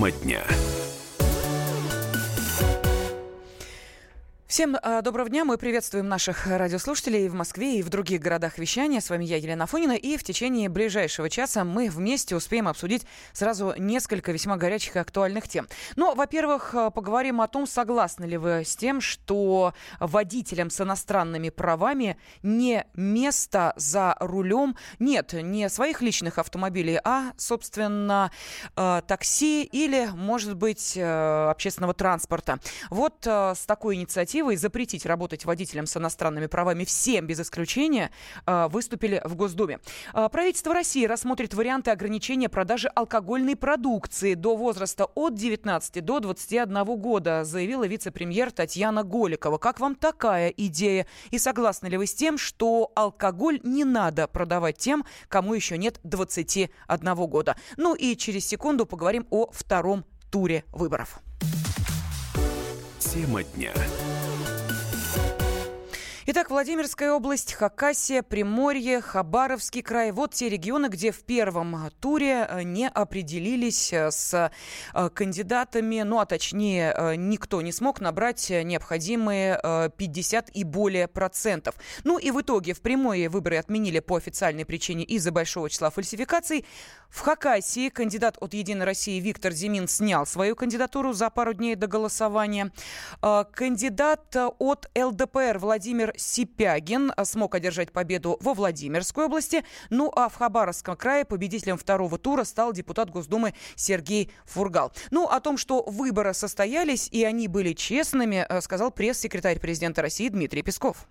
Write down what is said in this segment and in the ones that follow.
Тема дня. Всем э, доброго дня. Мы приветствуем наших радиослушателей в Москве и в других городах вещания. С вами я, Елена Фонина. И в течение ближайшего часа мы вместе успеем обсудить сразу несколько весьма горячих и актуальных тем. Ну, во-первых, э, поговорим о том, согласны ли вы с тем, что водителям с иностранными правами не место за рулем, нет, не своих личных автомобилей, а, собственно, э, такси или, может быть, общественного транспорта. Вот с такой инициативой инициативой запретить работать водителям с иностранными правами всем без исключения а, выступили в Госдуме. А, правительство России рассмотрит варианты ограничения продажи алкогольной продукции до возраста от 19 до 21 года, заявила вице-премьер Татьяна Голикова. Как вам такая идея? И согласны ли вы с тем, что алкоголь не надо продавать тем, кому еще нет 21 года? Ну и через секунду поговорим о втором туре выборов. Тема дня. Итак, Владимирская область, Хакасия, Приморье, Хабаровский край. Вот те регионы, где в первом туре э, не определились э, с э, кандидатами, ну а точнее никто не смог набрать необходимые 50 и более процентов. Ну и в итоге в Приморье выборы отменили по официальной причине из-за большого числа фальсификаций. В Хакасии кандидат от «Единой России» Виктор Зимин снял свою кандидатуру за пару дней до голосования. Кандидат от ЛДПР Владимир Сипягин смог одержать победу во Владимирской области. Ну а в Хабаровском крае победителем второго тура стал депутат Госдумы Сергей Фургал. Ну о том, что выборы состоялись и они были честными, э, сказал пресс-секретарь президента России Дмитрий Песков.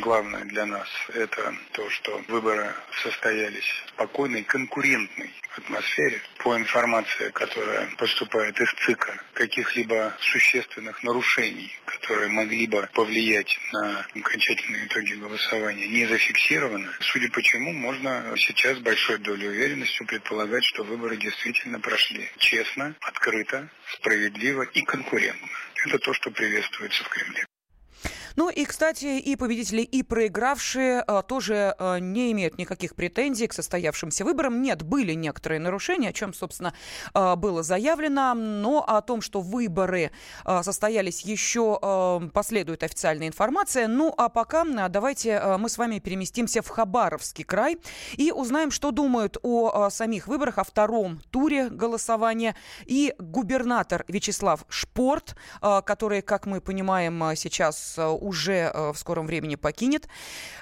Главное для нас это то, что выборы состоялись спокойной, конкурентной атмосфере. По информации, которая поступает из ЦИКа, каких-либо существенных нарушений, которые могли бы повлиять на окончательные итоги голосования, не зафиксировано. Судя по чему, можно сейчас с большой долей уверенностью предполагать, что выборы действительно прошли честно, открыто, справедливо и конкурентно. Это то, что приветствуется в Кремле. Ну и, кстати, и победители, и проигравшие а, тоже а, не имеют никаких претензий к состоявшимся выборам. Нет, были некоторые нарушения, о чем, собственно, а, было заявлено. Но о том, что выборы а, состоялись, еще а, последует официальная информация. Ну а пока а, давайте а, мы с вами переместимся в Хабаровский край и узнаем, что думают о а, самих выборах, о втором туре голосования. И губернатор Вячеслав Шпорт, а, который, как мы понимаем, а, сейчас а, уже э, в скором времени покинет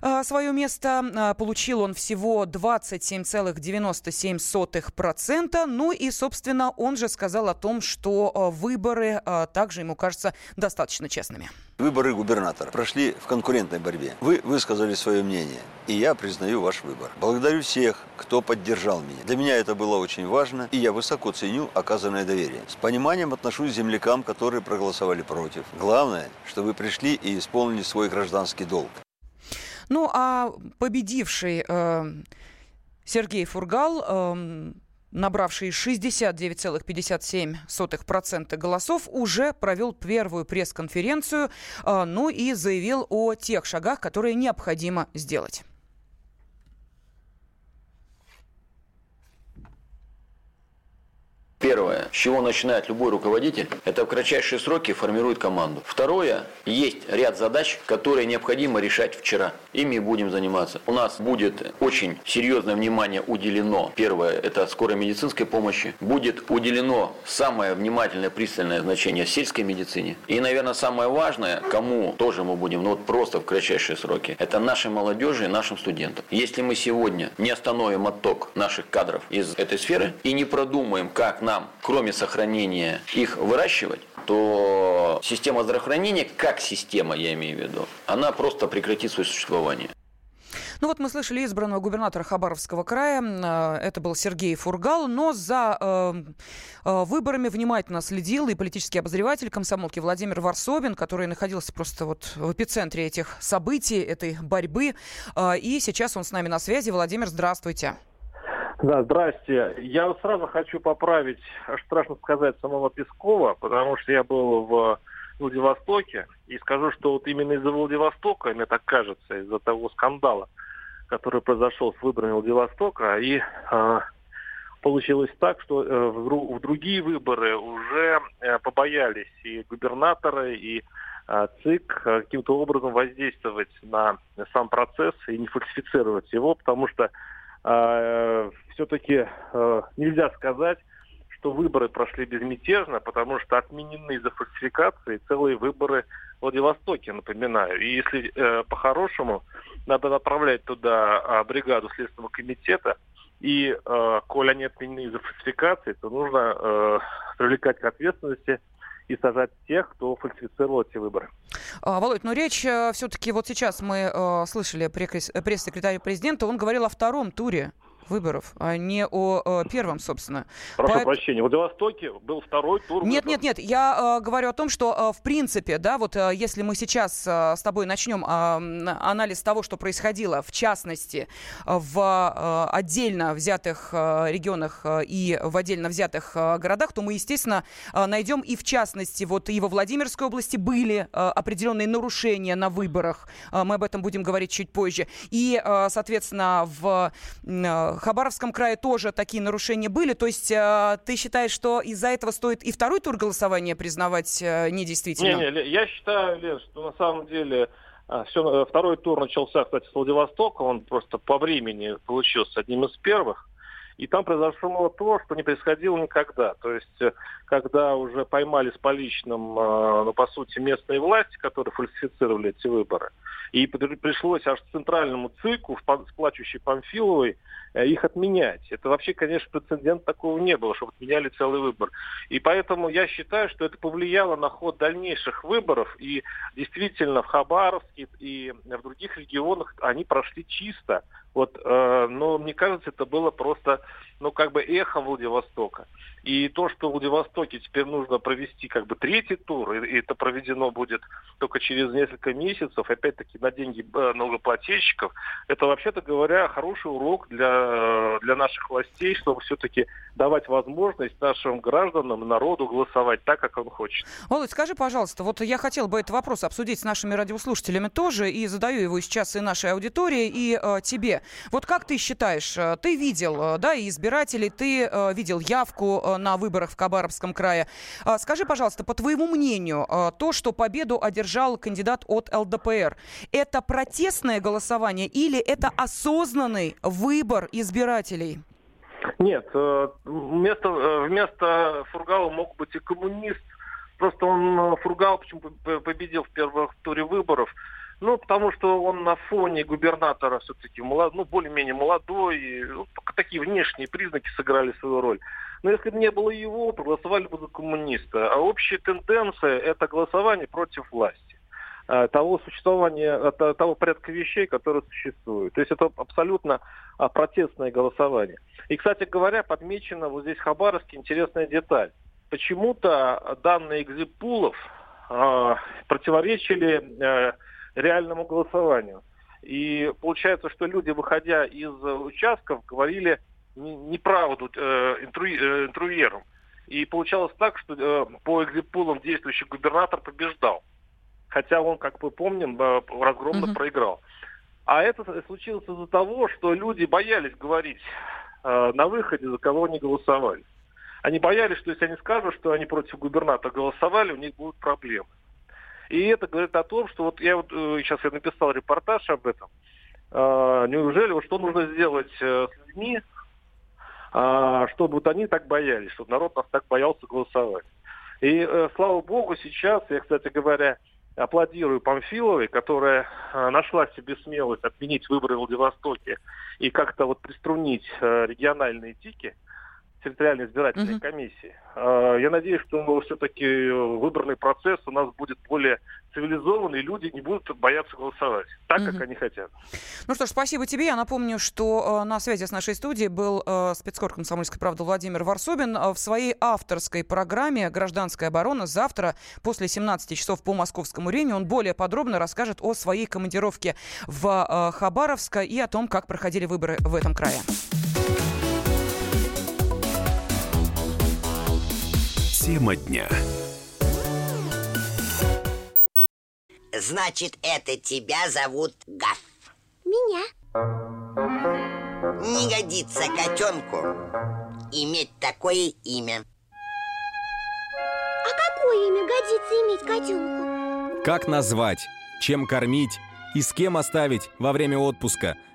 э, свое место. Э, получил он всего 27,97%. Ну и, собственно, он же сказал о том, что выборы также ему кажутся достаточно честными. Выборы губернатора прошли в конкурентной борьбе. Вы высказали свое мнение, и я признаю ваш выбор. Благодарю всех, кто поддержал меня. Для меня это было очень важно, и я высоко ценю оказанное доверие. С пониманием отношусь к землякам, которые проголосовали против. Главное, что вы пришли и исполнили свой гражданский долг. Ну, а победивший э, Сергей Фургал... Э, набравший 69,57% голосов, уже провел первую пресс-конференцию, а, ну и заявил о тех шагах, которые необходимо сделать. Первое, с чего начинает любой руководитель, это в кратчайшие сроки формирует команду. Второе, есть ряд задач, которые необходимо решать вчера. Ими будем заниматься. У нас будет очень серьезное внимание уделено. Первое, это скорой медицинской помощи. Будет уделено самое внимательное, пристальное значение сельской медицине. И, наверное, самое важное, кому тоже мы будем, ну вот просто в кратчайшие сроки, это нашей молодежи и нашим студентам. Если мы сегодня не остановим отток наших кадров из этой сферы и не продумаем, как нам, кроме сохранения их выращивать, то система здравоохранения, как система, я имею в виду, она просто прекратит свое существование. Ну вот мы слышали избранного губернатора Хабаровского края, э, это был Сергей Фургал, но за э, э, выборами внимательно следил и политический обозреватель комсомолки Владимир Варсобин, который находился просто вот в эпицентре этих событий, этой борьбы. Э, и сейчас он с нами на связи. Владимир, здравствуйте. Да, здрасте. Я вот сразу хочу поправить, аж страшно сказать, самого Пескова, потому что я был в Владивостоке, и скажу, что вот именно из-за Владивостока, мне так кажется, из-за того скандала, который произошел с выборами Владивостока, и э, получилось так, что в другие выборы уже побоялись и губернаторы, и ЦИК каким-то образом воздействовать на сам процесс и не фальсифицировать его, потому что э, все-таки э, нельзя сказать, что выборы прошли безмятежно, потому что отменены из-за фальсификации целые выборы в Владивостоке, напоминаю. И если э, по-хорошему, надо направлять туда э, бригаду Следственного комитета, и, э, коль они отменены из-за фальсификации, то нужно э, привлекать к ответственности и сажать тех, кто фальсифицировал эти выборы. А, Володь, но речь э, все-таки вот сейчас мы э, слышали пресс-секретаря президента, он говорил о втором туре выборов, а не о, о первом, собственно. Прошу По... прощения, в Владивостоке был второй тур Нет, выборов. нет, нет, я э, говорю о том, что э, в принципе, да, вот э, если мы сейчас э, с тобой начнем э, анализ того, что происходило, в частности, в э, отдельно взятых э, регионах э, и в отдельно взятых э, городах, то мы, естественно, э, найдем и в частности, вот и во Владимирской области были э, определенные нарушения на выборах, э, мы об этом будем говорить чуть позже, и, э, соответственно, в э, Хабаровском крае тоже такие нарушения были. То есть э, ты считаешь, что из-за этого стоит и второй тур голосования признавать э, недействительным? Не, не, я считаю, Лен, что на самом деле э, все, второй тур начался, кстати, с Владивостока. Он просто по времени получился одним из первых. И там произошло то, что не происходило никогда. То есть, когда уже поймали с поличным, ну, по сути, местные власти, которые фальсифицировали эти выборы, и пришлось аж центральному ЦИКу с плачущей Памфиловой Э, их отменять. Это вообще, конечно, прецедент такого не было, чтобы отменяли целый выбор. И поэтому я считаю, что это повлияло на ход дальнейших выборов. И действительно в Хабаровске и в других регионах они прошли чисто. Вот, э, но мне кажется, это было просто, ну, как бы эхо Владивостока. И то, что в Владивостоке теперь нужно провести как бы третий тур, и это проведено будет только через несколько месяцев, опять-таки на деньги э, налогоплательщиков, это, вообще-то говоря, хороший урок для, для наших властей, чтобы все-таки давать возможность нашим гражданам, народу голосовать так, как он хочет. Володь, скажи, пожалуйста, вот я хотел бы этот вопрос обсудить с нашими радиослушателями тоже, и задаю его сейчас и нашей аудитории, и э, тебе. Вот как ты считаешь, э, ты видел, э, да, и избирателей, ты э, видел явку э, на выборах в Кабаровском крае. Э, скажи, пожалуйста, по твоему мнению, э, то, что победу одержал кандидат от ЛДПР, это протестное голосование или это осознанный выбор избирателей? Нет, вместо, вместо Фургала мог быть и коммунист. Просто он, Фургал, почему победил в первом туре выборов, ну, потому что он на фоне губернатора все-таки молод, ну, более-менее молодой. Ну, такие внешние признаки сыграли свою роль. Но если бы не было его, то голосовали бы за коммуниста. А общая тенденция – это голосование против власти того существования, того порядка вещей, которые существуют. То есть это абсолютно протестное голосование. И, кстати говоря, подмечена вот здесь в Хабаровске интересная деталь. Почему-то данные экзипулов э, противоречили э, реальному голосованию. И получается, что люди, выходя из участков, говорили неправду э, интру, э, интруерам. И получалось так, что э, по экзипулам действующий губернатор побеждал. Хотя он, как мы помним, э, разгромно mm-hmm. проиграл. А это случилось из-за того, что люди боялись говорить э, на выходе, за кого они голосовали. Они боялись, что если они скажут, что они против губернатора голосовали, у них будут проблемы. И это говорит о том, что вот я вот э, сейчас я написал репортаж об этом. Э, неужели вот что нужно сделать э, с людьми, э, чтобы вот они так боялись, чтобы народ нас так боялся голосовать. И э, слава богу, сейчас, я, кстати говоря, аплодирую Памфиловой, которая э, нашла себе смелость отменить выборы в Владивостоке и как-то вот приструнить э, региональные тики территориальной избирательной угу. комиссии. Э, я надеюсь, что все-таки выборный процесс у нас будет более цивилизованный, люди не будут бояться голосовать так, угу. как они хотят. Ну что ж, спасибо тебе. Я напомню, что э, на связи с нашей студией был э, спецкор комсомольской правды Владимир Варсобин. Э, в своей авторской программе «Гражданская оборона» завтра после 17 часов по московскому времени он более подробно расскажет о своей командировке в э, Хабаровск и о том, как проходили выборы в этом крае. Тема дня. Значит, это тебя зовут Гаф. Меня. Не годится котенку иметь такое имя. А какое имя годится иметь котенку? Как назвать, чем кормить и с кем оставить во время отпуска.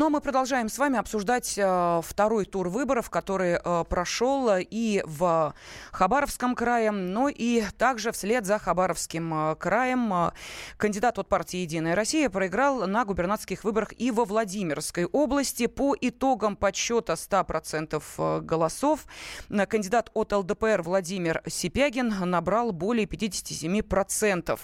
Ну а мы продолжаем с вами обсуждать э, второй тур выборов, который э, прошел и в Хабаровском крае, но и также вслед за Хабаровским э, краем э, кандидат от партии «Единая Россия» проиграл на губернаторских выборах и во Владимирской области. По итогам подсчета 100% э, голосов э, кандидат от ЛДПР Владимир Сипягин набрал более 57%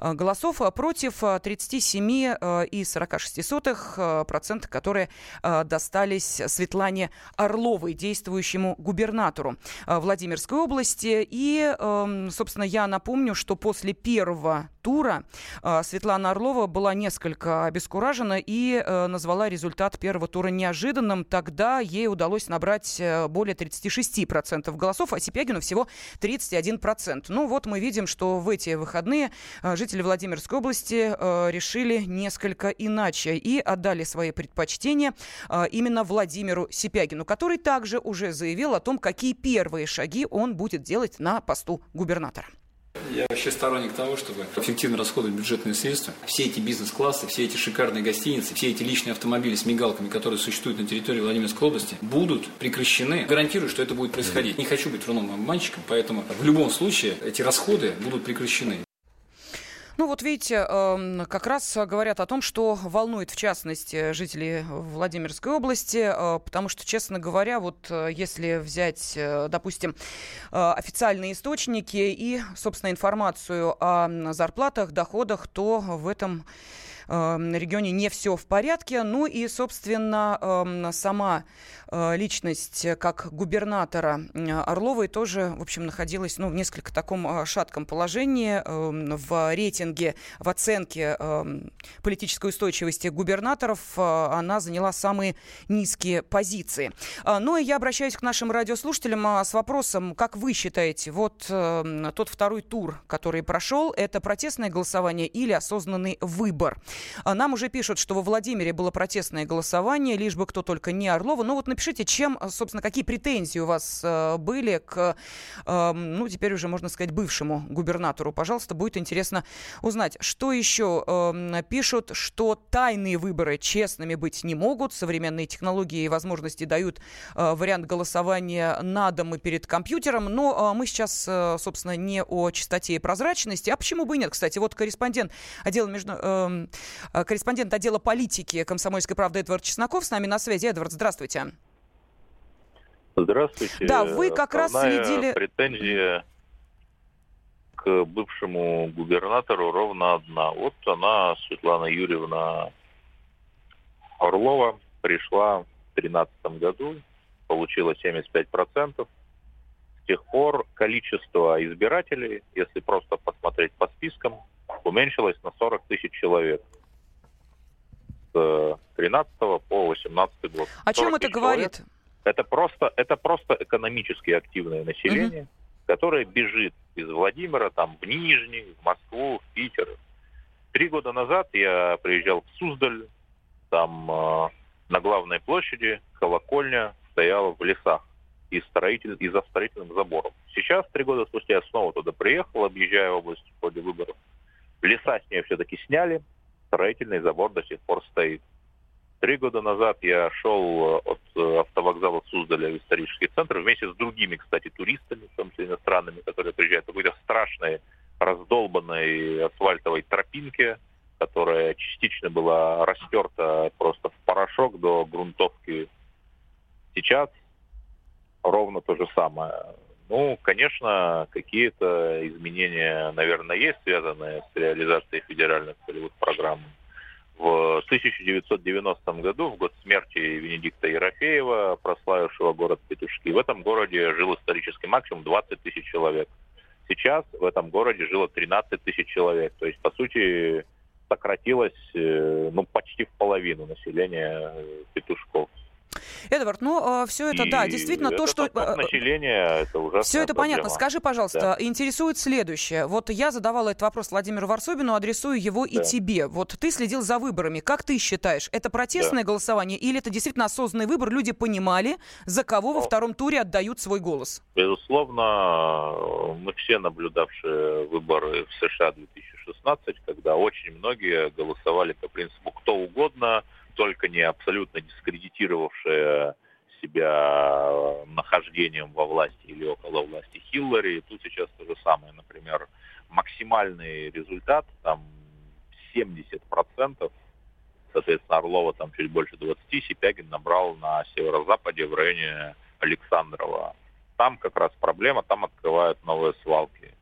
э, голосов против 37,46% которые э, достались Светлане Орловой, действующему губернатору э, Владимирской области. И, э, собственно, я напомню, что после первого тура э, Светлана Орлова была несколько обескуражена и э, назвала результат первого тура неожиданным. Тогда ей удалось набрать более 36% голосов, а Сипягину всего 31%. Ну вот мы видим, что в эти выходные жители Владимирской области решили несколько иначе и отдали свои предпочтения предпочтение а, именно Владимиру Сипягину, который также уже заявил о том, какие первые шаги он будет делать на посту губернатора. Я вообще сторонник того, чтобы эффективно расходовать бюджетные средства. Все эти бизнес-классы, все эти шикарные гостиницы, все эти личные автомобили с мигалками, которые существуют на территории Владимирской области, будут прекращены. Гарантирую, что это будет происходить. Не хочу быть вруном обманщиком, поэтому в любом случае эти расходы будут прекращены. Ну вот видите, эм, как раз говорят о том, что волнует в частности жителей Владимирской области, э, потому что, честно говоря, вот э, если взять, э, допустим, официальные источники и, собственно, информацию о зарплатах, доходах, то в этом регионе не все в порядке. Ну и, собственно, эм, сама Э, личность э, как губернатора Орловой тоже, в общем, находилась ну, в несколько таком э, шатком положении в рейтинге, в оценке политической устойчивости губернаторов. Она заняла самые низкие позиции. Ну и я обращаюсь к нашим радиослушателям с вопросом, как вы считаете, вот тот второй тур, который прошел, это протестное голосование или осознанный выбор? Нам уже пишут, что во Владимире было протестное голосование, лишь бы кто только не Орлова. Ну вот напишите, чем, э, собственно, какие претензии у вас э, были к, э, ну, теперь уже можно сказать, бывшему губернатору. Пожалуйста, будет интересно узнать. Что еще э, пишут, что тайные выборы честными быть не могут. Современные технологии и возможности дают э, вариант голосования на дом и перед компьютером. Но мы сейчас, собственно, не о чистоте и прозрачности. А почему бы и нет? Кстати, вот корреспондент отдела, между, э, корреспондент отдела политики комсомольской правды Эдвард Чесноков с нами на связи. Эдвард, здравствуйте. Здравствуйте. Да, вы как Основная раз следили... претензия к бывшему губернатору ровно одна. Вот она, Светлана Юрьевна Орлова, пришла в 2013 году, получила 75%. С тех пор количество избирателей, если просто посмотреть по спискам, уменьшилось на 40 тысяч человек 13 по 18 год. О чем это говорит? Человек это просто, это просто экономически активное население, угу. которое бежит из Владимира там, в Нижний, в Москву, в Питер. Три года назад я приезжал в Суздаль, там э, на главной площади колокольня стояла в лесах и, строитель, и за строительным забором. Сейчас, три года спустя, я снова туда приехал, объезжая область в ходе выборов. Леса с нее все-таки сняли, строительный забор до сих пор стоит. Три года назад я шел э, от э, автовокзала Суздаля в исторический центр вместе с другими, кстати, туристами, в том числе иностранными, которые приезжают по какой-то страшной раздолбанной асфальтовой тропинке, которая частично была растерта просто в порошок до грунтовки. Сейчас ровно то же самое. Ну, конечно, какие-то изменения, наверное, есть, связанные с реализацией федеральных целевых программ в 1990 году, в год смерти Венедикта Ерофеева, прославившего город Петушки, в этом городе жил исторический максимум 20 тысяч человек. Сейчас в этом городе жило 13 тысяч человек. То есть, по сути, сократилось э, ну, почти в половину населения э, петушков. Эдвард, ну, э, все это, И да, действительно, то, что... это население, это ужасно. Все это проблема. понятно. Скажи, пожалуйста, Да. интересует следующее. Вот я задавала этот вопрос Владимиру Варсобину, адресую его и Да. тебе. Вот ты следил за выборами. Как ты считаешь, это протестное голосование или это действительно осознанный выбор? Люди понимали, за кого во Ну, втором туре отдают свой голос? Безусловно, мы все наблюдавшие выборы в США 2016, когда очень многие голосовали по принципу кто угодно, только не абсолютно дискредитировавшие себя нахождением во власти или около власти Хиллари. Тут сейчас то же самое. Например, максимальный результат, там 70%, соответственно, Орлова там чуть больше 20, Сипягин набрал на северо-западе в районе Александрова. Там как раз проблема, там открывают новые свалки.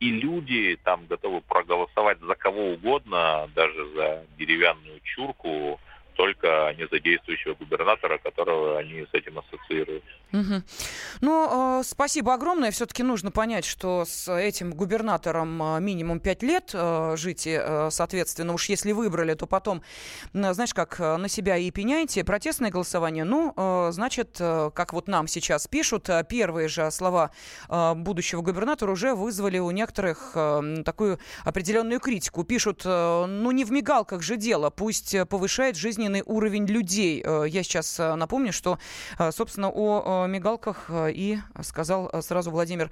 И люди там готовы проголосовать за кого угодно, даже за деревянную чурку, только не за действующего губернатора, которого они с этим ассоциируют. Мгм. Ну, э, спасибо огромное. Все-таки нужно понять, что с этим губернатором э, минимум пять лет э, жить, э, соответственно, уж если выбрали, то потом, знаешь, как э, на себя и пеняйте. Протестное голосование, ну, э, значит, э, как вот нам сейчас пишут, первые же слова э, будущего губернатора уже вызвали у некоторых э, такую определенную критику. Пишут, э, ну, не в мигалках же дело, пусть повышает жизненный уровень людей. Э, Я сейчас э, напомню, что, э, собственно, о мигалках и сказал сразу Владимир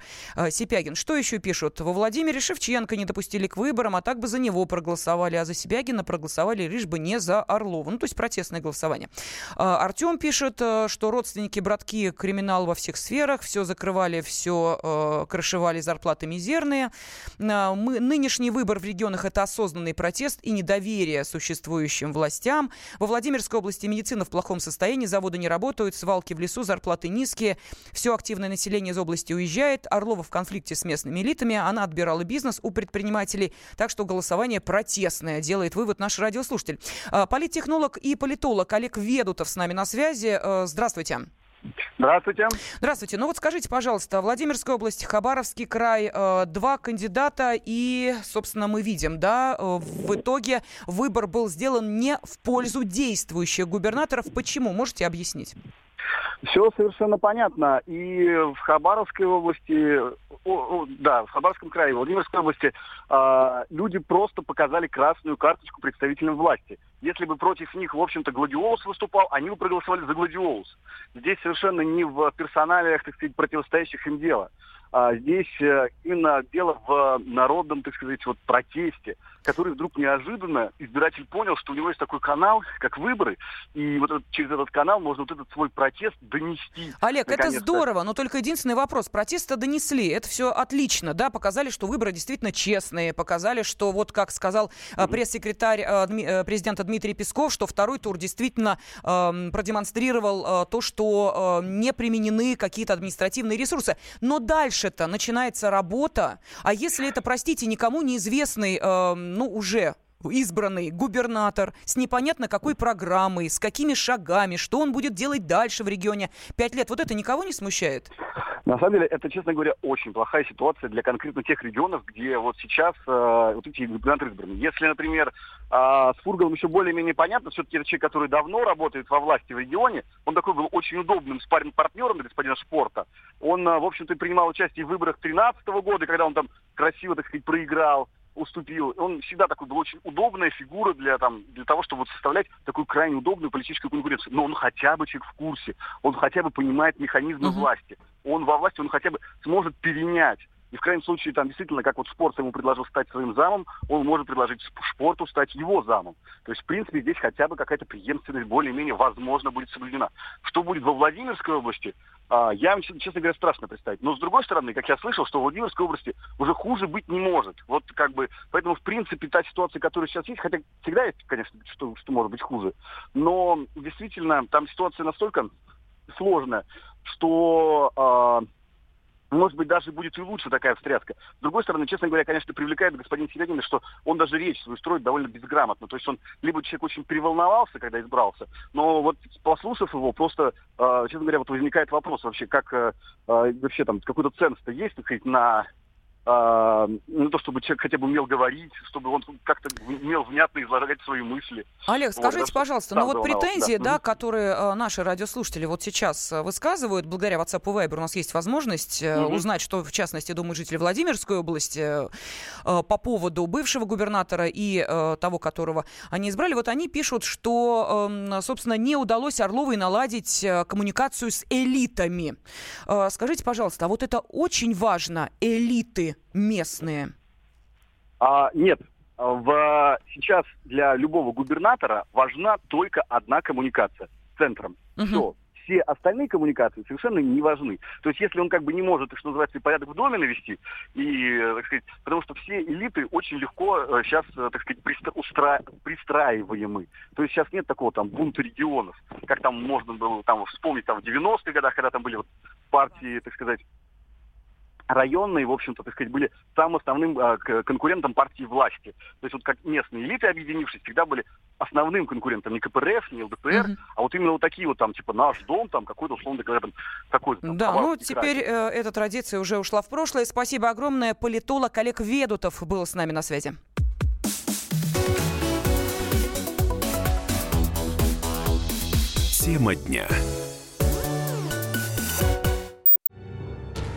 Сипягин. Что еще пишут? Во Владимире Шевченко не допустили к выборам, а так бы за него проголосовали, а за Сипягина проголосовали лишь бы не за Орлова. Ну, то есть протестное голосование. Артем пишет, что родственники, братки, криминал во всех сферах, все закрывали, все крышевали, зарплаты мизерные. Мы, нынешний выбор в регионах – это осознанный протест и недоверие существующим властям. Во Владимирской области медицина в плохом состоянии, заводы не работают, свалки в лесу, зарплаты низкие. Все активное население из области уезжает. Орлова в конфликте с местными элитами. Она отбирала бизнес у предпринимателей. Так что голосование протестное, делает вывод наш радиослушатель. А, Политтехнолог и политолог Олег Ведутов с нами на связи. Э, Здравствуйте. Здравствуйте. Здравствуйте. Ну вот скажите, пожалуйста, Владимирская область, Хабаровский край, э, два кандидата, и, собственно, мы видим, да, э, в итоге выбор был сделан не в пользу действующих губернаторов. Почему? Можете объяснить? Все совершенно понятно. И в Хабаровской области, о, о, да, в Хабаровском крае, в Владимирской области а, люди просто показали красную карточку представителям власти. Если бы против них, в общем-то, Гладиолус выступал, они бы проголосовали за Гладиолус. Здесь совершенно не в персоналиях, так сказать, противостоящих им дела. А здесь э, именно дело в народном, так сказать, вот протесте, который вдруг неожиданно избиратель понял, что у него есть такой канал, как выборы, и вот этот- через этот канал можно вот этот свой протест донести. Олег, это здорово, но только единственный вопрос. Протеста донесли, это все отлично, да, показали, что выборы действительно честные, показали, что вот как сказал э, пресс-секретарь э, э, президента Дмитрий Песков, что второй тур действительно эм, продемонстрировал э, то, что э, не применены какие-то административные ресурсы. Но дальше-то начинается работа, а если это, простите, никому неизвестный, эм, ну, уже избранный губернатор с непонятно какой программой, с какими шагами, что он будет делать дальше в регионе пять лет. Вот это никого не смущает? На самом деле, это, честно говоря, очень плохая ситуация для конкретно тех регионов, где вот сейчас э, вот эти губернаторы избраны. Если, например, э, с Фургалом еще более-менее понятно, все-таки это человек, который давно работает во власти в регионе, он такой был очень удобным спарринг партнером для господина Шпорта. Он, э, в общем-то, принимал участие в выборах 2013 года, когда он там красиво, так сказать, проиграл уступил. Он всегда такой был очень удобная фигура для, там, для того, чтобы вот составлять такую крайне удобную политическую конкуренцию. Но он хотя бы человек в курсе, он хотя бы понимает механизмы Мгм. власти. Он во власти, он хотя бы сможет перенять. И в крайнем случае, там действительно, как вот Спорт ему предложил стать своим замом, он может предложить Сп- Шпорту стать его замом. То есть, в принципе, здесь хотя бы какая-то преемственность более-менее возможно будет соблюдена. Что будет во Владимирской области, а, я, вам, честно говоря, страшно представить. Но, с другой стороны, как я слышал, что в Владимирской области уже хуже быть не может. Вот как бы, поэтому, в принципе, та ситуация, которая сейчас есть, хотя всегда есть, конечно, что, что может быть хуже, но действительно там ситуация настолько сложная, что а, может быть, даже будет и лучше такая встряска. С другой стороны, честно говоря, конечно, привлекает господин Сиренин, что он даже речь свою строит довольно безграмотно. То есть он либо человек очень переволновался, когда избрался, но вот послушав его, просто, э, честно говоря, вот возникает вопрос вообще, как э, э, вообще там какой-то ценз-то есть, так сказать, на а, ну, то, чтобы человек хотя бы умел говорить, чтобы он как-то умел внятно излагать свои мысли. Олег, скажите, вот, пожалуйста, ну вот претензии, да, да которые э, наши радиослушатели вот сейчас э, высказывают, благодаря WhatsApp и Viber у нас есть возможность э, угу. узнать, что, в частности, думают жители Владимирской области э, э, по поводу бывшего губернатора и э, того, которого они избрали. Вот они пишут, что, э, собственно, не удалось Орловой наладить э, коммуникацию с элитами. Э, скажите, пожалуйста, а вот это очень важно, элиты местные? А, нет. В, сейчас для любого губернатора важна только одна коммуникация с центром. Угу. Все. Все остальные коммуникации совершенно не важны. То есть, если он как бы не может, что называется, порядок в доме навести, и, так сказать, потому что все элиты очень легко сейчас, э, так сказать, пристра- устра- пристраиваемы. То есть сейчас нет такого там бунта регионов, как там можно было там вспомнить там в 90-х годах, когда там были вот партии, так сказать, районные, в общем-то, так сказать, были самым основным э, конкурентом партии власти. То есть вот как местные элиты, объединившись, всегда были основным конкурентом не КПРФ, не ЛДПР, mm-hmm. а вот именно вот такие вот там, типа, наш дом, там, какой-то, условно говоря, там, такой там, Да, ну, теперь э, эта традиция уже ушла в прошлое. Спасибо огромное. Политолог Олег Ведутов был с нами на связи. Тема дня.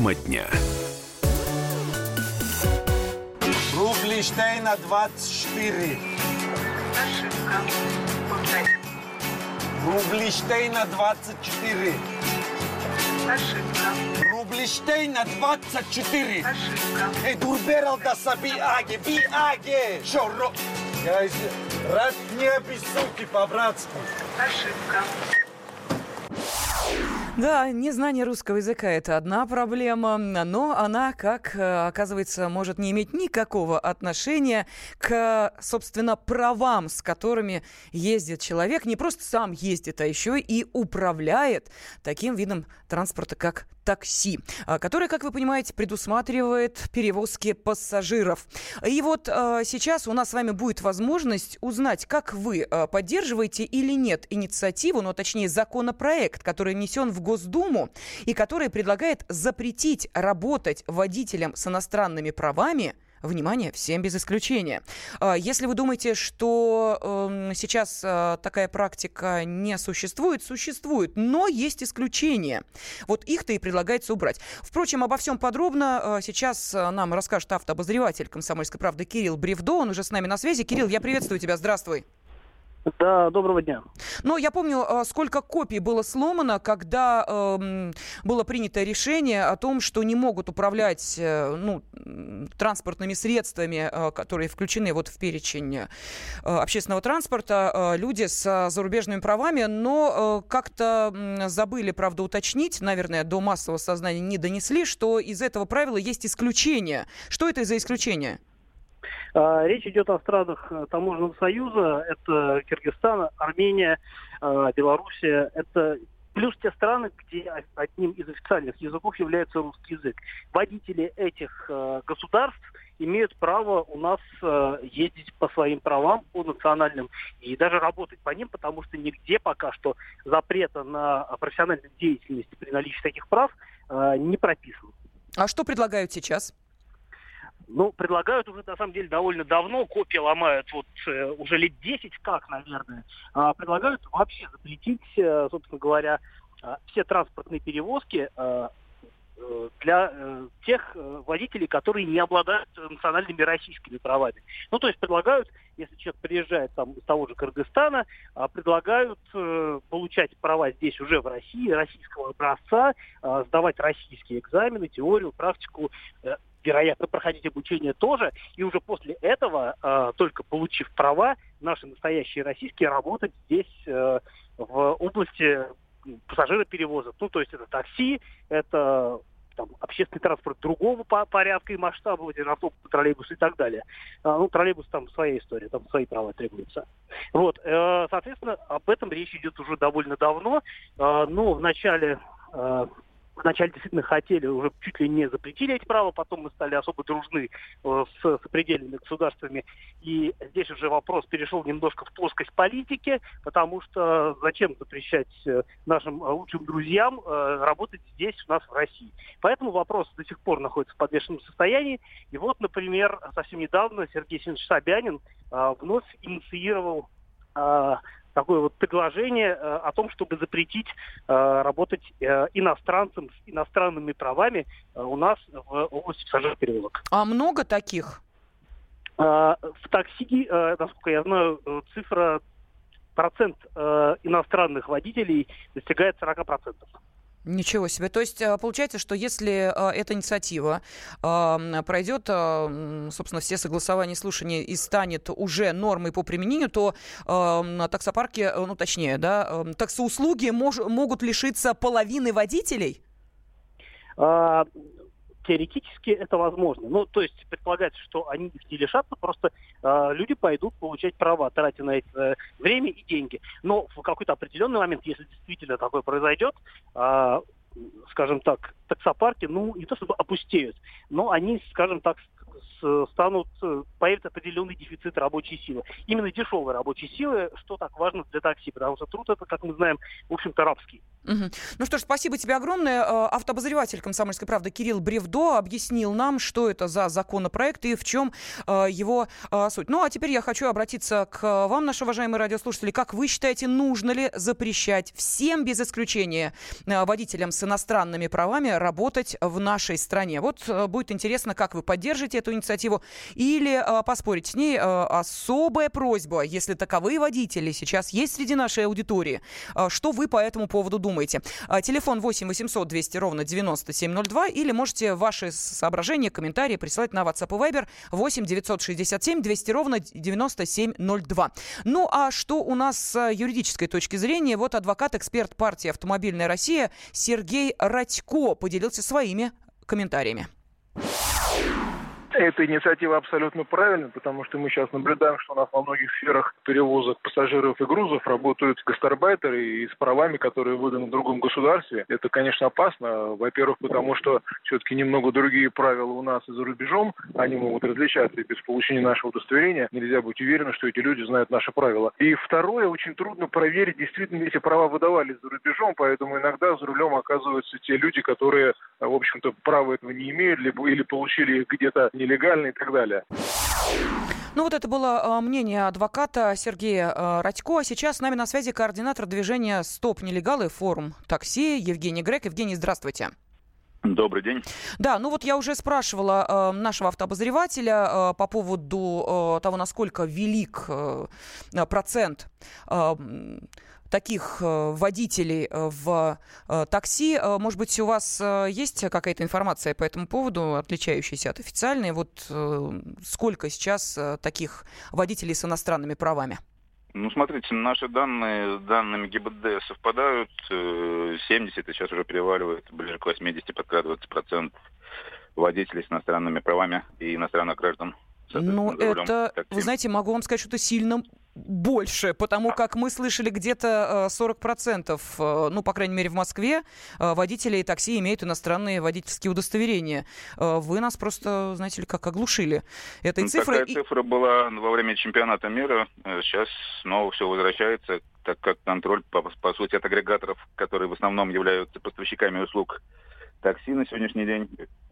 Тема дня. Рублиштейна 24. Ошибка. Рублиштейна 24. Ошибка. Рублиштейна 24. Ошибка. Эй, дурберал да саби аге, би аге. Шо, ро... Я из... Рад не обессудьте по-братски. Ошибка. Да, незнание русского языка – это одна проблема, но она, как э, оказывается, может не иметь никакого отношения к, собственно, правам, с которыми ездит человек. Не просто сам ездит, а еще и управляет таким видом транспорта, как такси, а, которое, как вы понимаете, предусматривает перевозки пассажиров. И вот э, сейчас у нас с вами будет возможность узнать, как вы э, поддерживаете или нет инициативу, ну, точнее, законопроект, который внесен в Госдуму и который предлагает запретить работать водителям с иностранными правами – Внимание, всем без исключения. А, если вы думаете, что эм, сейчас э, такая практика не существует, существует, но есть исключения. Вот их-то и предлагается убрать. Впрочем, обо всем подробно э, сейчас нам расскажет автообозреватель «Комсомольской правды» Кирилл Бревдо. Он уже с нами на связи. Кирилл, я приветствую тебя. Здравствуй. Да, доброго дня. Ну, я помню, а, сколько копий было сломано, когда э, было принято решение о том, что не могут управлять э, ну, транспортными средствами, э, которые включены вот в перечень э, общественного транспорта, люди с зарубежными правами, но как-то забыли, правда, уточнить, наверное, до массового сознания не донесли, что из этого правила есть исключение. Что это за исключение? А, речь идет о странах э, Таможенного союза. Это Киргизстан, Армения, а, Белоруссия. Это плюс те страны, где одним из официальных языков является русский язык. Водители этих э, государств имеют право у нас э, ездить по своим правам, по национальным, и даже работать по ним, потому что нигде пока что запрета на профессиональную деятельность при наличии таких прав не прописан. А что предлагают сейчас? Ну, предлагают уже, на самом деле, довольно давно, копии ломают вот э, уже лет 10, как, наверное, э, предлагают вообще запретить, э, собственно говоря, э, все транспортные перевозки для тех водителей, которые не обладают национальными российскими правами. Ну, то есть предлагают, если человек приезжает там из того же Кыргызстана, э, предлагают получать права здесь уже в России, российского образца, сдавать российские экзамены, теорию, практику, вероятно, проходить обучение тоже, и уже после этого, э, только получив права, наши настоящие российские работать здесь э, в области пассажироперевозок. Ну, то есть это такси, это там, общественный транспорт другого порядка и масштаба, вроде автобусы, троллейбусы и так далее. А, ну, троллейбус там своя история, там свои права требуются. Вот, э, соответственно, об этом речь идет уже довольно давно, э, но в начале вначале действительно хотели, уже чуть ли не запретили эти права, потом мы стали особо дружны э, с сопредельными государствами. И здесь уже вопрос перешел немножко в плоскость политики, потому что зачем запрещать э, нашим э, лучшим друзьям работать здесь, у нас в России. Поэтому вопрос до сих пор находится в подвешенном состоянии. И вот, например, совсем недавно Сергей Семенович Собянин вновь инициировал такое вот предложение э, о том, чтобы запретить э, работать э, иностранцам с иностранными правами у нас в области пассажирперевозок. А много таких? В такси, насколько я знаю, цифра процент иностранных водителей достигает 40%. Ничего себе. То есть э, получается, что если э, эта инициатива э, пройдет, собственно, все согласования слушания и станет уже нормой по применению, то таксопарки, ну точнее, да, таксоуслуги мож, могут лишиться половины водителей? Теоретически это возможно. Ну, то есть предполагается, что они их не лишатся, просто э, люди пойдут получать права, тратя на это э, время и деньги. Но в какой-то определенный момент, если действительно такое произойдет, э, скажем так, таксопарки, ну, не то чтобы опустеют, но они, скажем так, станут, э, появится определенный дефицит рабочей силы. Именно дешевой рабочей силы, что так важно для такси, потому что труд это, как мы знаем, в общем-то, рабский. Угу. Ну что ж, спасибо тебе огромное. Э, автообозреватель «Комсомольской правды» Кирилл Бревдо объяснил нам, что это за законопроект и в чем э, его э, суть. Ну а теперь я хочу обратиться к вам, наши уважаемые радиослушатели. Как вы считаете, нужно ли запрещать всем без исключения э, водителям с иностранными правами работать в нашей стране? Вот э, будет интересно, как вы поддержите эту инициативу или э, поспорить с ней. Э, особая просьба, если таковые водители сейчас есть среди нашей аудитории, э, что вы по этому поводу думаете? А, телефон 8 800 200 ровно 9702 или можете ваши соображения, комментарии присылать на WhatsApp и Viber 8 967 200 ровно 9702. Ну а что у нас с юридической точки зрения? Вот адвокат-эксперт партии «Автомобильная Россия» Сергей Радько поделился своими комментариями. Эта инициатива абсолютно правильна, потому что мы сейчас наблюдаем, что у нас во многих сферах перевозок пассажиров и грузов работают гастарбайтеры и с правами, которые выданы в другом государстве. Это, конечно, опасно. Во-первых, потому что все-таки немного другие правила у нас и за рубежом. Они могут различаться, и без получения нашего удостоверения нельзя быть уверенным, что эти люди знают наши правила. И второе, очень трудно проверить, действительно эти права выдавались за рубежом, поэтому иногда за рулем оказываются те люди, которые, в общем-то, права этого не имеют, либо или получили их где-то нелегально и так далее. Ну вот это было э, мнение адвоката Сергея э, Радько. А сейчас с нами на связи координатор движения «Стоп нелегалы» форум такси Евгений Грек. Евгений, здравствуйте. Добрый день. Да, ну вот я уже спрашивала э, нашего автообозревателя э, по поводу э, того, насколько велик э, процент э, таких э, водителей э, в э, такси. Может быть, у вас есть какая-то информация по этому поводу, отличающаяся от официальной? Вот сколько сейчас таких водителей с иностранными правами? Ну, смотрите, наши данные с данными ГИБДД совпадают. 70, и сейчас уже переваливает, ближе к 80 подкрадывается процент водителей с иностранными правами и иностранных граждан. Ну, это, вы знаете, могу вам сказать, что это сильно больше, потому как мы слышали где-то 40%, э, э, ну, по крайней мере, в Москве э, водители такси имеют иностранные водительские удостоверения. Вы нас просто, знаете ли, как оглушили этой ну, цифрой. Такая цифра была во время чемпионата мира. Сейчас снова все возвращается, так как контроль, по, по сути, от агрегаторов, которые в основном являются поставщиками услуг такси на сегодняшний день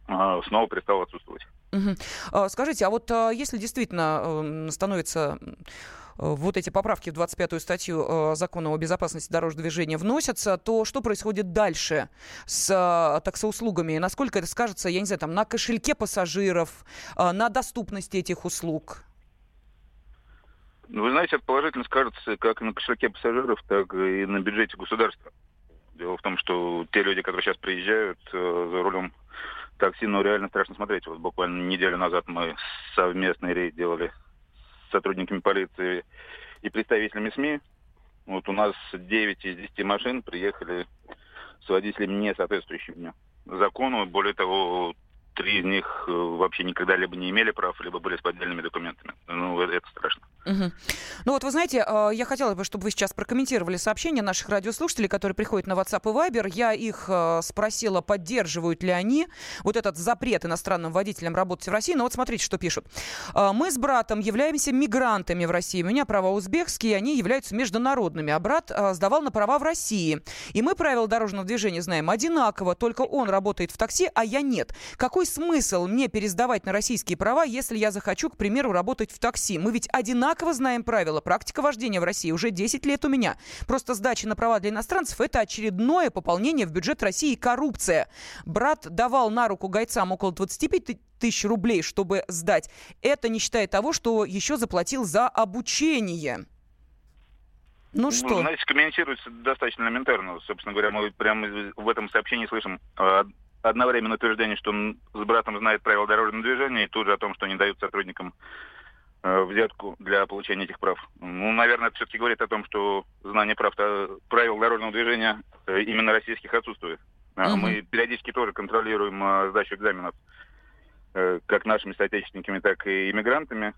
снова перестал отсутствовать. Угу. Скажите, а вот если действительно становится вот эти поправки в 25-ю статью э, закона о безопасности дорожного движения вносятся, то что происходит дальше с э, таксоуслугами? Насколько это скажется, я не знаю, там, на кошельке пассажиров, э, на доступности этих услуг? Ну, вы знаете, это положительно скажется как на кошельке пассажиров, так и на бюджете государства. Дело в том, что те люди, которые сейчас приезжают за рулем такси, ну, реально страшно смотреть. Вот буквально неделю назад мы совместный рейд делали сотрудниками полиции и представителями СМИ. Вот у нас 9 из 10 машин приехали с водителями не соответствующими закону. Более того, три из них э, вообще никогда либо не имели прав, либо были с поддельными документами. Ну, это страшно. Угу. Ну вот, вы знаете, э, я хотела бы, чтобы вы сейчас прокомментировали сообщения наших радиослушателей, которые приходят на WhatsApp и Viber. Я их э, спросила, поддерживают ли они вот этот запрет иностранным водителям работать в России. Но вот смотрите, что пишут. Мы с братом являемся мигрантами в России. У меня права узбекские, они являются международными. А брат сдавал на права в России. И мы правила дорожного движения знаем одинаково, только он работает в такси, а я нет. Какой смысл мне пересдавать на российские права, если я захочу, к примеру, работать в такси? Мы ведь одинаково знаем правила. Практика вождения в России уже 10 лет у меня. Просто сдача на права для иностранцев – это очередное пополнение в бюджет России и коррупция. Брат давал на руку гайцам около 25 тысяч рублей, чтобы сдать. Это не считая того, что еще заплатил за обучение. Ну, ну что? Знаете, комментируется достаточно элементарно. Собственно говоря, мы прямо в этом сообщении слышим а, одновременно утверждение, что он с братом знает правила дорожного движения, и тут же о том, что не дают сотрудникам взятку для получения этих прав. Ну, наверное, это все-таки говорит о том, что знание прав, правил дорожного движения э, именно российских отсутствует. Uh-huh. Мы периодически тоже контролируем э, сдачу экзаменов э, как нашими соотечественниками, так и иммигрантами.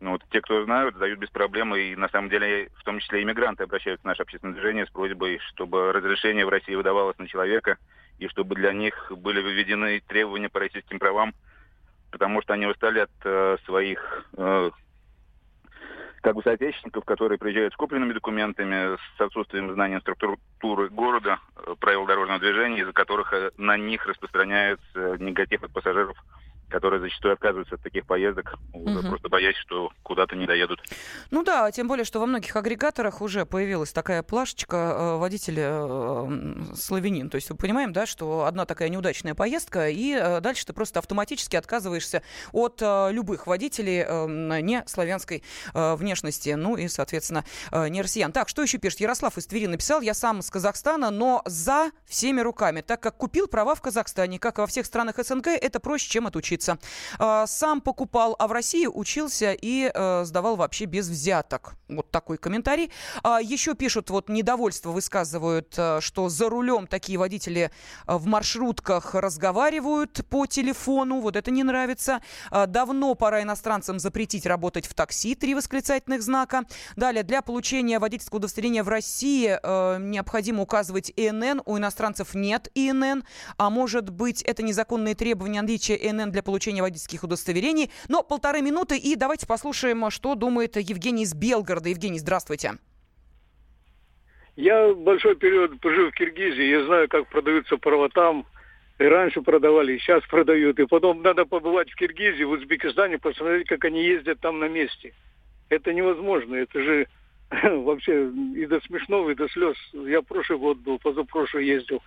Ну, вот те, кто знают, сдают без проблем, и на самом деле в том числе иммигранты обращаются в наше общественное движение с просьбой, чтобы разрешение в России выдавалось на человека – и чтобы для них были выведены требования по российским правам, потому что они устали от э, своих э, как бы соотечественников, которые приезжают с купленными документами, с отсутствием знания структуры города, э, правил дорожного движения, из-за которых э, на них распространяется негатив от пассажиров которые зачастую отказываются от таких поездок, угу. просто боясь, что куда-то не доедут. Ну да, тем более, что во многих агрегаторах уже появилась такая плашечка э, водителя э, славянин. То есть мы понимаем, да, что одна такая неудачная поездка, и э, дальше ты просто автоматически отказываешься от любых водителей не славянской внешности, ну и, соответственно, не россиян. Так, что еще пишет? Ярослав из Твери написал, я сам с Казахстана, но за всеми руками, так как купил права в Казахстане, как и во всех странах СНГ, это проще, чем отучиться учиться. А, сам покупал, а в России учился и э, сдавал вообще без взяток. Вот такой комментарий. А, еще пишут, вот недовольство высказывают, э, что за рулем такие водители э, в маршрутках разговаривают по телефону. Вот это не нравится. А, давно пора иностранцам запретить работать в такси. Три восклицательных знака. Далее, для получения водительского удостоверения в России необходимо указывать ИНН. У иностранцев нет ИНН. А может быть, это незаконные требования наличия ИНН для получения водительских удостоверений. Но полторы минуты, и давайте послушаем, что думает Евгений из Белгорода. Евгений, здравствуйте. Я большой период пожил в Киргизии, я знаю, как продаются права там. И раньше продавали, и сейчас продают. И потом надо побывать в Киргизии, в Узбекистане, посмотреть, как они ездят там на месте. Это невозможно. Это же вообще и до смешного, и до слез. Я прошлый год был, позапрошлый ездил.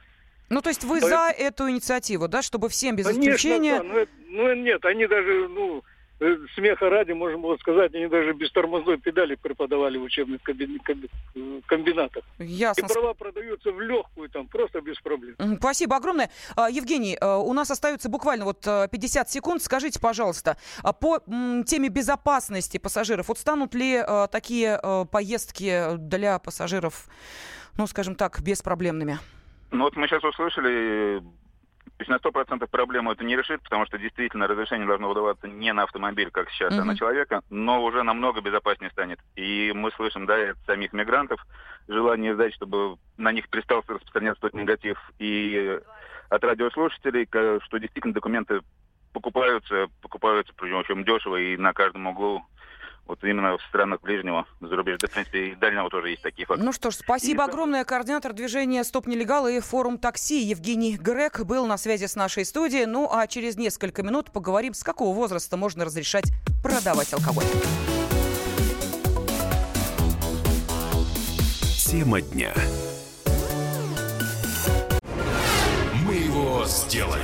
Ну, то есть вы Поэтому... за эту инициативу, да, чтобы всем без Конечно, исключения... Да, ну, ну, нет, они даже, ну, э, смеха ради, можно было сказать, они даже без тормозной педали преподавали в учебных комбинатах. Ясно. И права продаются в легкую, там, просто без проблем. Спасибо огромное. А, Евгений, а, у нас остается буквально вот 50 секунд. Скажите, пожалуйста, а по теме безопасности пассажиров, вот станут ли такие поездки для пассажиров, ну, скажем так, беспроблемными? Ну вот мы сейчас услышали, то есть на 100% проблему это не решит, потому что действительно разрешение должно выдаваться не на автомобиль, как сейчас, mm-hmm. а на человека, но уже намного безопаснее станет. И мы слышим, да, от самих мигрантов желание сдать, чтобы на них перестал распространяться тот негатив, и от радиослушателей, что действительно документы покупаются, покупаются, причем дешево и на каждом углу вот именно в странах ближнего зарубежья, да, в принципе, и дальнего тоже есть такие факты. Ну что ж, спасибо и... огромное. Координатор движения «Стоп нелегал» и форум такси Евгений Грек был на связи с нашей студией. Ну а через несколько минут поговорим, с какого возраста можно разрешать продавать алкоголь. Тема дня. Мы его сделали.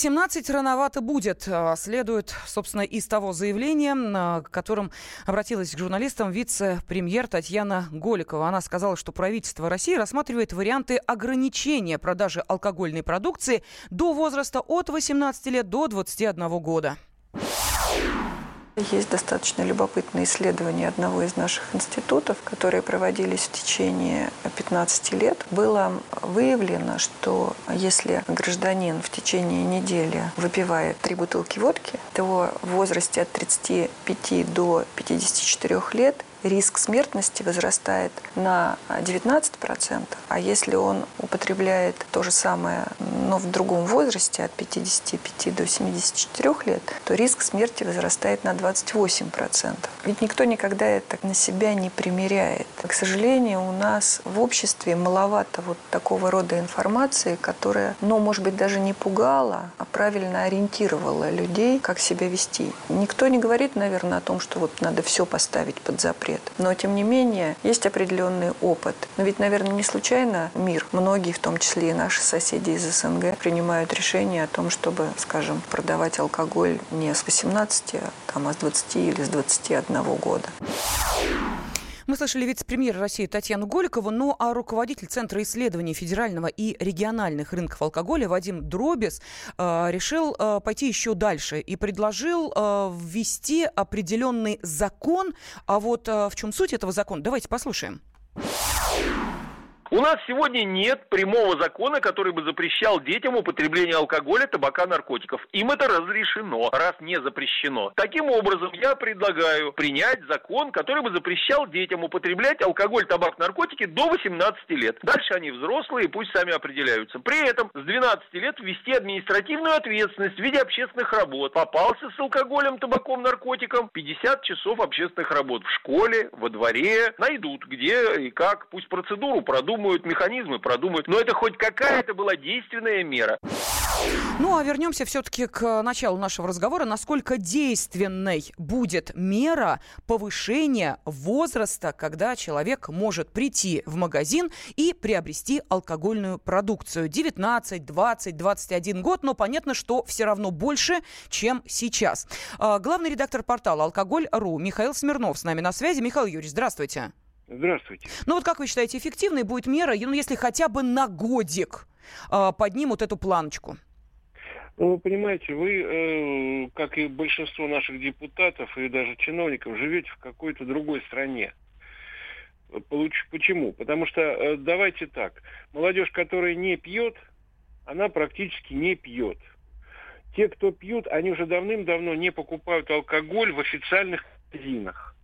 18 рановато будет, а, следует, собственно, из того заявления, а, которым обратилась к журналистам вице-премьер Татьяна Голикова. Она сказала, что правительство России рассматривает варианты ограничения продажи алкогольной продукции до возраста от 18 лет до 21 года. Есть достаточно любопытные исследования одного из наших институтов, которые проводились в течение 15 лет. Было выявлено, что если гражданин в течение недели выпивает три бутылки водки, то в возрасте от 35 до 54 лет риск смертности возрастает на 19%, а если он употребляет то же самое, но в другом возрасте, от 55 до 74 лет, то риск смерти возрастает на 28%. Ведь никто никогда это на себя не примеряет. К сожалению, у нас в обществе маловато вот такого рода информации, которая, ну, может быть, даже не пугала, а правильно ориентировала людей, как себя вести. Никто не говорит, наверное, о том, что вот надо все поставить под запрет запрет. Но, тем не менее, есть определенный опыт. Но ведь, наверное, не случайно мир, многие, в том числе и наши соседи из СНГ, принимают решение о том, чтобы, скажем, продавать алкоголь не с 18, а, там, а с 20 или с 21 года. Мы слышали вице-премьер России Татьяну Голикову, ну а руководитель Центра исследований федерального и региональных рынков алкоголя Вадим Дробис э, решил э, пойти еще дальше и предложил э, ввести определенный закон. А вот э, в чем суть этого закона? Давайте послушаем. У нас сегодня нет прямого закона, который бы запрещал детям употребление алкоголя, табака, наркотиков. Им это разрешено, раз не запрещено. Таким образом, я предлагаю принять закон, который бы запрещал детям употреблять алкоголь, табак, наркотики до 18 лет. Дальше они взрослые, пусть сами определяются. При этом с 12 лет ввести административную ответственность в виде общественных работ. Попался с алкоголем, табаком, наркотиком, 50 часов общественных работ в школе, во дворе. Найдут, где и как. Пусть процедуру продумают продумают механизмы, продумают. Но это хоть какая-то была действенная мера. Ну, а вернемся все-таки к началу нашего разговора. Насколько действенной будет мера повышения возраста, когда человек может прийти в магазин и приобрести алкогольную продукцию? 19, 20, 21 год, но понятно, что все равно больше, чем сейчас. А, главный редактор портала «Алкоголь.ру» Михаил Смирнов с нами на связи. Михаил Юрьевич, здравствуйте. Здравствуйте. Ну вот как вы считаете, эффективной будет мера, ну если хотя бы на годик э, поднимут эту планочку? Ну, вы понимаете, вы, э, как и большинство наших депутатов и даже чиновников, живете в какой-то другой стране. Почему? Потому что, э, давайте так, молодежь, которая не пьет, она практически не пьет. Те, кто пьют, они уже давным-давно не покупают алкоголь в официальных магазинах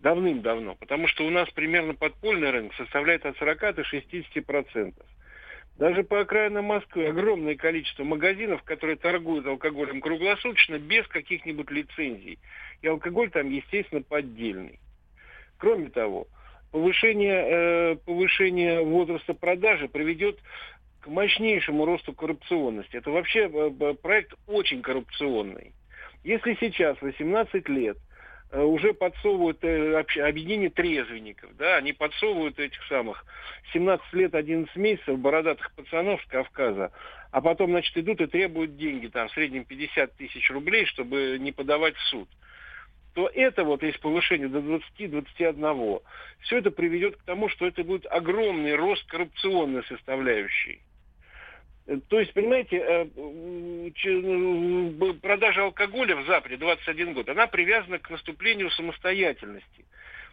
давным-давно, потому что у нас примерно подпольный рынок составляет от 40 до 60 процентов. Даже по окраинам Москвы огромное количество магазинов, которые торгуют алкоголем круглосуточно без каких-нибудь лицензий. И алкоголь там, естественно, поддельный. Кроме того, повышение, э, повышение возраста продажи приведет к мощнейшему росту коррупционности. Это вообще э, проект очень коррупционный. Если сейчас 18 лет Э, уже подсовывают э, объединение трезвенников, да, они подсовывают этих самых 17 лет, 11 месяцев бородатых пацанов с Кавказа, а потом, значит, идут и требуют деньги, там, в среднем 50 тысяч рублей, чтобы не подавать в суд то это вот, есть повышение до 20-21, все это приведет к тому, что это будет огромный рост коррупционной составляющей. То есть, понимаете, э, продажа алкоголя в Западе 21 год, она привязана к наступлению самостоятельности.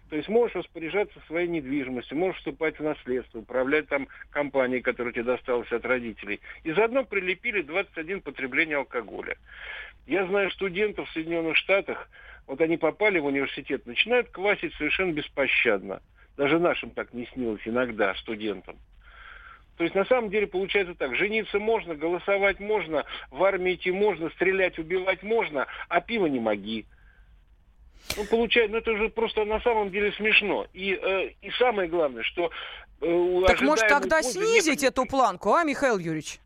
То есть можешь распоряжаться своей недвижимостью, можешь вступать в наследство, управлять там компанией, которая тебе досталась от родителей. И заодно прилепили 21 потребление алкоголя. Я знаю студентов в Соединенных Штатах, вот они попали в университет, начинают квасить совершенно беспощадно. Даже нашим так не снилось иногда, студентам. То есть на самом деле получается так, жениться можно, голосовать можно, в армии идти можно, стрелять, убивать можно, а пиво не моги. Ну, получается, ну это уже просто на самом деле смешно. И, э, и самое главное, что... Э, так может тогда снизить эту планку, а, Михаил Юрьевич?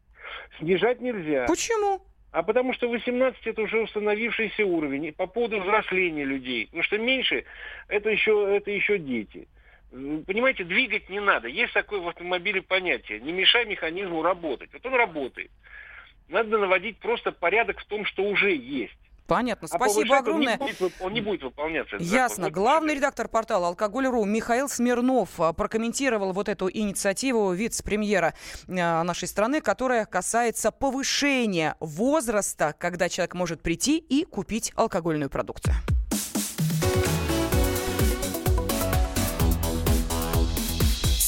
Снижать нельзя. Почему? А потому что 18 это уже установившийся уровень. И по поводу взросления людей. Потому что меньше это еще, это еще дети. Понимаете, двигать не надо. Есть такое в автомобиле понятие. Не мешай механизму работать. Вот он работает. Надо наводить просто порядок в том, что уже есть. Понятно. А Спасибо огромное. Он не, будет, он не будет выполняться. Ясно. Закон. Главный редактор портала «Алкоголь.ру» Михаил Смирнов а, прокомментировал вот эту инициативу вице-премьера а, нашей страны, которая касается повышения возраста, когда человек может прийти и купить алкогольную продукцию.